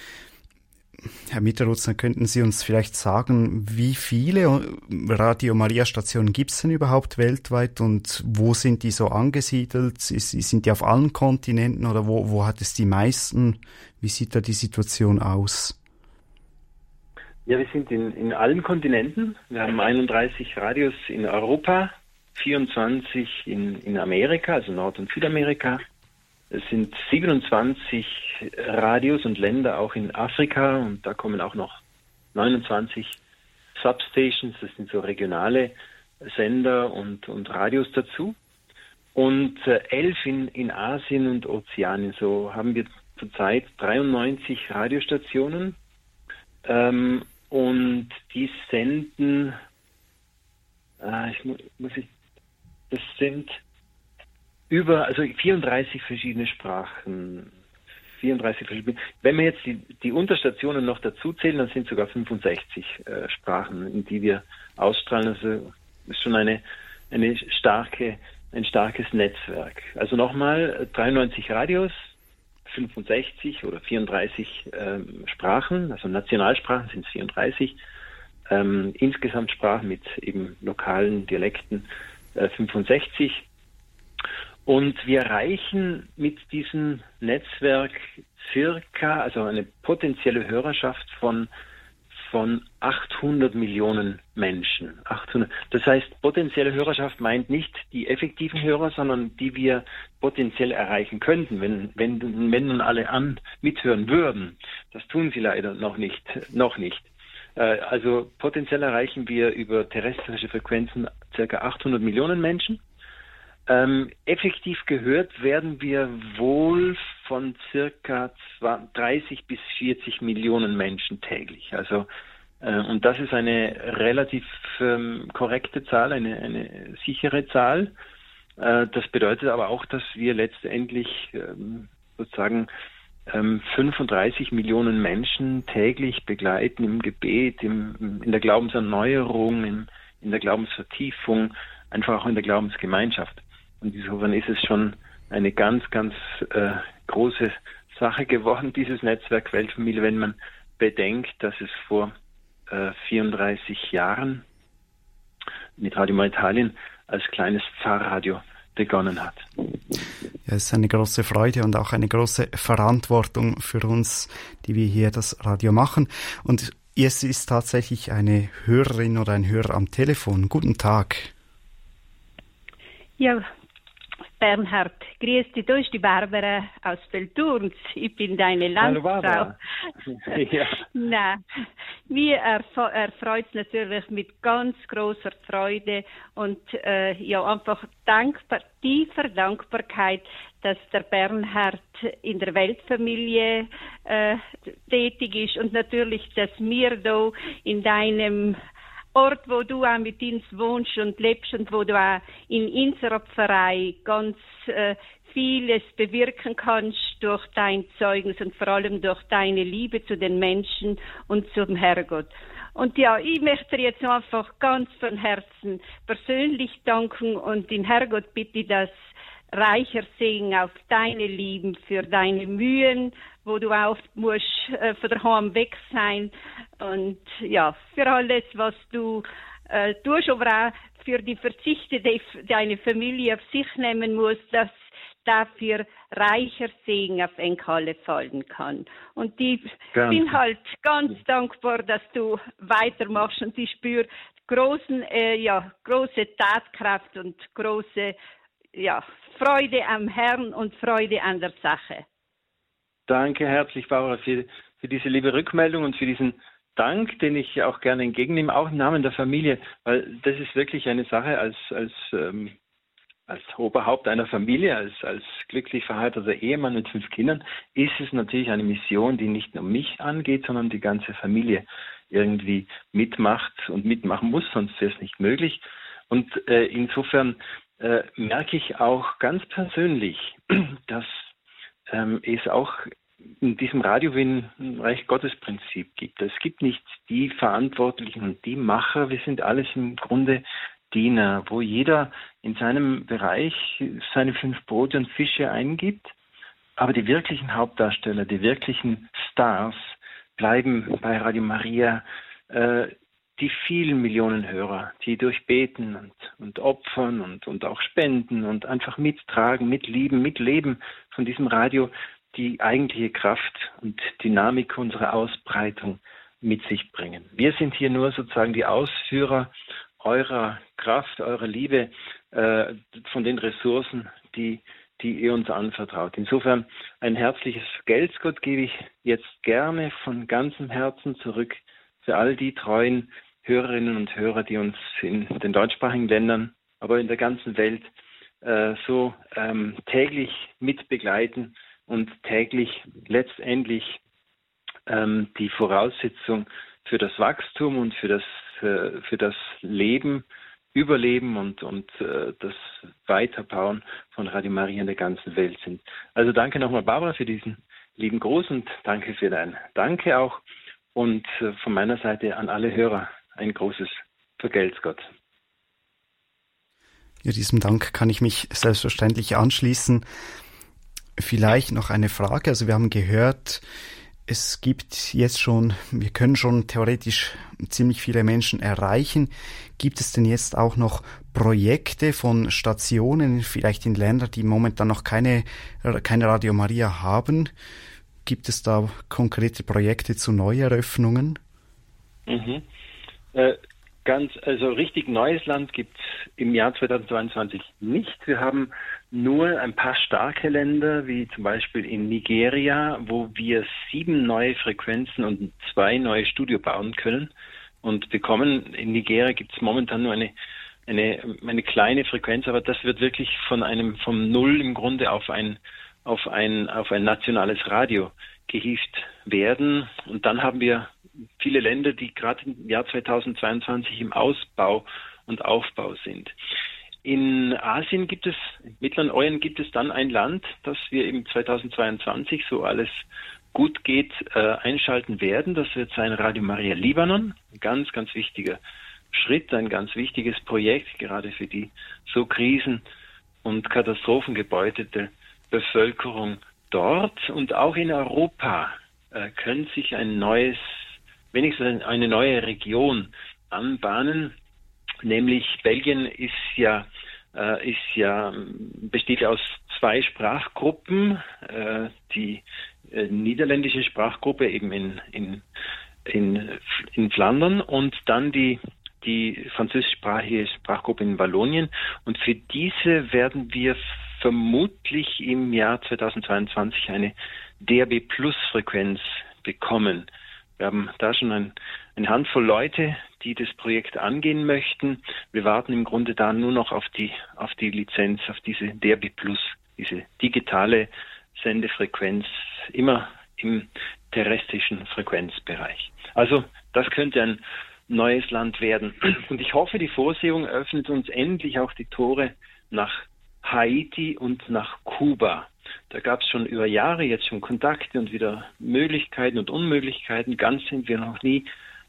Herr Mitterrutzner, könnten Sie uns vielleicht sagen, wie viele Radio Maria Stationen gibt es denn überhaupt weltweit und wo sind die so angesiedelt? Sind die auf allen Kontinenten oder wo, wo hat es die meisten? Wie sieht da die Situation aus? Ja, wir sind in, in allen Kontinenten. Wir haben 31 Radios in Europa, 24 in, in Amerika, also Nord- und Südamerika, es sind 27 Radios und Länder auch in Afrika und da kommen auch noch 29 Substations, das sind so regionale Sender und, und Radios dazu. Und äh, elf in, in Asien und Ozeanien. So haben wir zurzeit 93 Radiostationen. Ähm, und die senden, äh, ich muss, muss ich, das sind über, also 34 verschiedene Sprachen. 34 verschiedene. Wenn wir jetzt die, die Unterstationen noch dazu zählen, dann sind sogar 65 äh, Sprachen, in die wir ausstrahlen. Also ist schon eine, eine starke, ein starkes Netzwerk. Also nochmal 93 Radios, 65 oder 34 ähm, Sprachen, also Nationalsprachen sind es 34, ähm, insgesamt Sprachen mit eben lokalen Dialekten äh, 65 und wir erreichen mit diesem Netzwerk circa, also eine potenzielle Hörerschaft von, von 800 Millionen Menschen. 800. Das heißt, potenzielle Hörerschaft meint nicht die effektiven Hörer, sondern die wir potenziell erreichen könnten, wenn, wenn, wenn nun alle an mithören würden. Das tun sie leider noch nicht, noch nicht. Äh, also potenziell erreichen wir über terrestrische Frequenzen circa 800 Millionen Menschen. Ähm, effektiv gehört werden wir wohl von circa 30 bis 40 Millionen Menschen täglich. Also äh, und das ist eine relativ ähm, korrekte Zahl, eine, eine sichere Zahl. Äh, das bedeutet aber auch, dass wir letztendlich ähm, sozusagen 35 ähm, Millionen Menschen täglich begleiten im Gebet, im, in der Glaubenserneuerung, in, in der Glaubensvertiefung, einfach auch in der Glaubensgemeinschaft. Und insofern ist es schon eine ganz, ganz äh, große Sache geworden, dieses Netzwerk Weltfamilie, wenn man bedenkt, dass es vor äh, 34 Jahren mit Radio Italien als kleines Pfarrradio begonnen hat. Ja, es ist eine große Freude und auch eine große Verantwortung für uns, die wir hier das Radio machen. Und es ist tatsächlich eine Hörerin oder ein Hörer am Telefon. Guten Tag. Ja, Bernhard, grüß dich, du bist die Barbara aus Belturns. Ich bin deine Landsfrau. ja. Nein, mir erfreut es natürlich mit ganz großer Freude und äh, ja einfach dankbar, tiefer Dankbarkeit, dass der Bernhard in der Weltfamilie äh, tätig ist und natürlich, dass wir da in deinem Ort, wo du auch mit uns wohnst und lebst und wo du auch in unserer Pfarrei ganz äh, vieles bewirken kannst durch dein Zeugnis und vor allem durch deine Liebe zu den Menschen und zum Herrgott. Und ja, ich möchte jetzt einfach ganz von Herzen persönlich danken und den Herrgott bitte, dass reicher Segen auf deine Lieben, für deine Mühen, wo du auch musst äh, von daheim weg sein. Und ja, für alles, was du äh, tust, aber auch für die Verzichte, die deine Familie auf sich nehmen muss, dass dafür reicher Segen auf Enkel fallen kann. Und ich bin halt ganz dankbar, dass du weitermachst. Und ich spüre großen, äh, ja, große Tatkraft und große ja, Freude am Herrn und Freude an der Sache. Danke herzlich, Barbara, für, für diese liebe Rückmeldung und für diesen Dank, den ich auch gerne entgegennehme, auch im Namen der Familie, weil das ist wirklich eine Sache als, als, ähm, als Oberhaupt einer Familie, als, als glücklich verheirateter Ehemann mit fünf Kindern, ist es natürlich eine Mission, die nicht nur mich angeht, sondern die ganze Familie irgendwie mitmacht und mitmachen muss, sonst wäre es nicht möglich. Und äh, insofern äh, merke ich auch ganz persönlich, dass ähm, es auch in diesem Radio wie ein Reich Gottes Prinzip gibt. Es gibt nicht die Verantwortlichen die Macher. Wir sind alles im Grunde Diener, wo jeder in seinem Bereich seine fünf Brote und Fische eingibt. Aber die wirklichen Hauptdarsteller, die wirklichen Stars bleiben bei Radio Maria äh, die vielen Millionen Hörer, die durch Beten und, und Opfern und, und auch Spenden und einfach mittragen, mitlieben, mitleben von diesem Radio die eigentliche Kraft und Dynamik unserer Ausbreitung mit sich bringen. Wir sind hier nur sozusagen die Ausführer eurer Kraft, eurer Liebe, äh, von den Ressourcen, die, die ihr uns anvertraut. Insofern ein herzliches Geldgott gebe ich jetzt gerne von ganzem Herzen zurück für all die treuen Hörerinnen und Hörer, die uns in den deutschsprachigen Ländern, aber in der ganzen Welt äh, so ähm, täglich mitbegleiten und täglich letztendlich ähm, die Voraussetzung für das Wachstum und für das, äh, für das Leben, Überleben und, und äh, das Weiterbauen von Radio Maria in der ganzen Welt sind. Also danke nochmal, Barbara, für diesen lieben Gruß und danke für dein Danke auch. Und äh, von meiner Seite an alle Hörer ein großes Vergelt's Gott. Ja, diesem Dank kann ich mich selbstverständlich anschließen. Vielleicht noch eine Frage. Also wir haben gehört, es gibt jetzt schon, wir können schon theoretisch ziemlich viele Menschen erreichen. Gibt es denn jetzt auch noch Projekte von Stationen, vielleicht in Ländern, die momentan noch keine, keine Radio Maria haben? Gibt es da konkrete Projekte zu Neueröffnungen? Mhm. Äh, ganz, also richtig neues Land gibt es im Jahr 2022 nicht. Wir haben nur ein paar starke Länder, wie zum Beispiel in Nigeria, wo wir sieben neue Frequenzen und zwei neue Studio bauen können und bekommen. In Nigeria gibt es momentan nur eine, eine, eine kleine Frequenz, aber das wird wirklich von einem, vom Null im Grunde auf ein, auf ein, auf ein nationales Radio gehievt werden. Und dann haben wir viele Länder, die gerade im Jahr 2022 im Ausbau und Aufbau sind. In Asien gibt es, im Mittleren Orient gibt es dann ein Land, das wir eben 2022, so alles gut geht, äh, einschalten werden. Das wird sein Radio Maria Libanon. Ein ganz, ganz wichtiger Schritt, ein ganz wichtiges Projekt, gerade für die so krisen- und katastrophengebeutete Bevölkerung dort. Und auch in Europa äh, könnte sich ein neues, wenigstens eine neue Region anbahnen. Nämlich Belgien ist ja, äh, ist ja, besteht aus zwei Sprachgruppen. Äh, die äh, niederländische Sprachgruppe eben in, in, in, in Flandern und dann die die französischsprachige Sprachgruppe in Wallonien. Und für diese werden wir vermutlich im Jahr 2022 eine DAB Plus Frequenz bekommen. Wir haben da schon ein, eine Handvoll Leute, die das Projekt angehen möchten. Wir warten im Grunde da nur noch auf die, auf die Lizenz, auf diese DRB Plus, diese digitale Sendefrequenz, immer im terrestrischen Frequenzbereich. Also das könnte ein neues Land werden. Und ich hoffe, die Vorsehung öffnet uns endlich auch die Tore nach Haiti und nach Kuba. Da gab es schon über Jahre jetzt schon Kontakte und wieder Möglichkeiten und Unmöglichkeiten. Ganz sind wir noch nie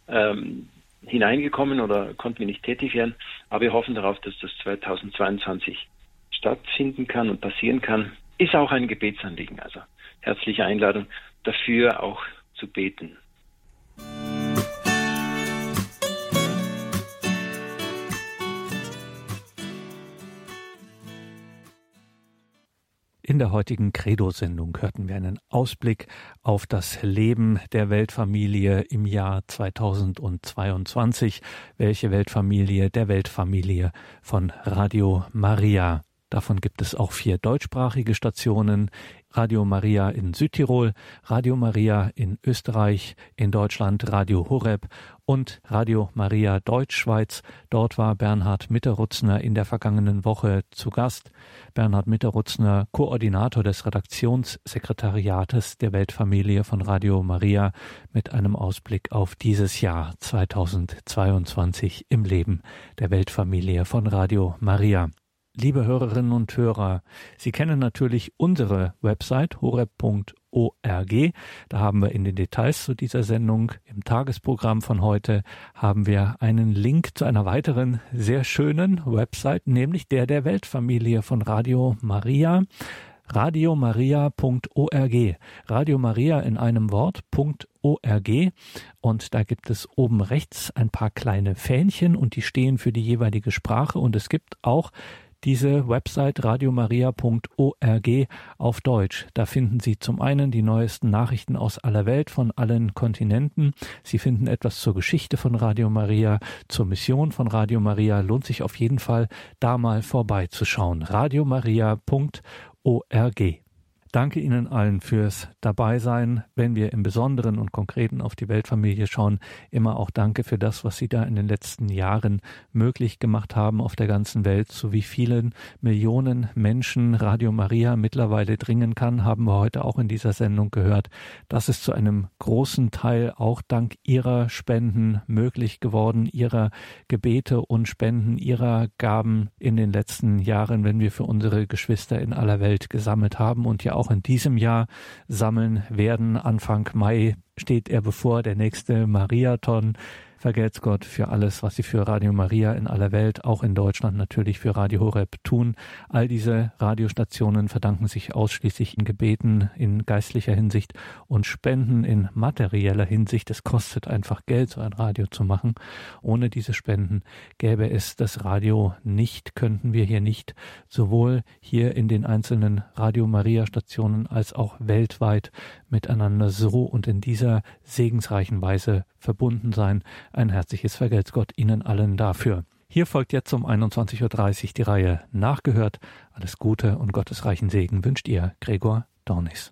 ähm, hineingekommen oder konnten wir nicht tätig werden. Aber wir hoffen darauf, dass das 2022 stattfinden kann und passieren kann. Ist auch ein Gebetsanliegen. Also herzliche Einladung dafür auch zu beten. In der heutigen Credo-Sendung hörten wir einen Ausblick auf das Leben der Weltfamilie im Jahr 2022. Welche Weltfamilie? Der Weltfamilie von Radio Maria. Davon gibt es auch vier deutschsprachige Stationen. Radio Maria in Südtirol, Radio Maria in Österreich, in Deutschland Radio Horeb und Radio Maria Deutschschweiz. Dort war Bernhard Mitterutzner in der vergangenen Woche zu Gast. Bernhard Mitterutzner, Koordinator des Redaktionssekretariates der Weltfamilie von Radio Maria mit einem Ausblick auf dieses Jahr 2022 im Leben der Weltfamilie von Radio Maria. Liebe Hörerinnen und Hörer, Sie kennen natürlich unsere Website horeb.org Da haben wir in den Details zu dieser Sendung im Tagesprogramm von heute haben wir einen Link zu einer weiteren sehr schönen Website, nämlich der der Weltfamilie von Radio Maria radiomaria.org. Radio Maria in einem Wort.org. Und da gibt es oben rechts ein paar kleine Fähnchen und die stehen für die jeweilige Sprache. Und es gibt auch diese Website radiomaria.org auf Deutsch. Da finden Sie zum einen die neuesten Nachrichten aus aller Welt von allen Kontinenten. Sie finden etwas zur Geschichte von Radio Maria, zur Mission von Radio Maria. Lohnt sich auf jeden Fall, da mal vorbeizuschauen. radiomaria.org. Danke Ihnen allen fürs Dabeisein. Wenn wir im Besonderen und Konkreten auf die Weltfamilie schauen, immer auch danke für das, was Sie da in den letzten Jahren möglich gemacht haben auf der ganzen Welt. So wie vielen Millionen Menschen Radio Maria mittlerweile dringen kann, haben wir heute auch in dieser Sendung gehört. Das ist zu einem großen Teil auch dank Ihrer Spenden möglich geworden, Ihrer Gebete und Spenden, Ihrer Gaben in den letzten Jahren, wenn wir für unsere Geschwister in aller Welt gesammelt haben und ja auch auch in diesem Jahr sammeln werden. Anfang Mai steht er bevor, der nächste Mariathon. Vergelt's Gott für alles, was Sie für Radio Maria in aller Welt, auch in Deutschland natürlich für Radio Horeb tun. All diese Radiostationen verdanken sich ausschließlich in Gebeten, in geistlicher Hinsicht und Spenden in materieller Hinsicht. Es kostet einfach Geld, so ein Radio zu machen. Ohne diese Spenden gäbe es das Radio nicht, könnten wir hier nicht sowohl hier in den einzelnen Radio Maria Stationen als auch weltweit miteinander so und in dieser segensreichen Weise verbunden sein. Ein herzliches Vergelt's Gott Ihnen allen dafür. Hier folgt jetzt um 21.30 Uhr die Reihe Nachgehört. Alles Gute und gottesreichen Segen wünscht ihr Gregor Dornis.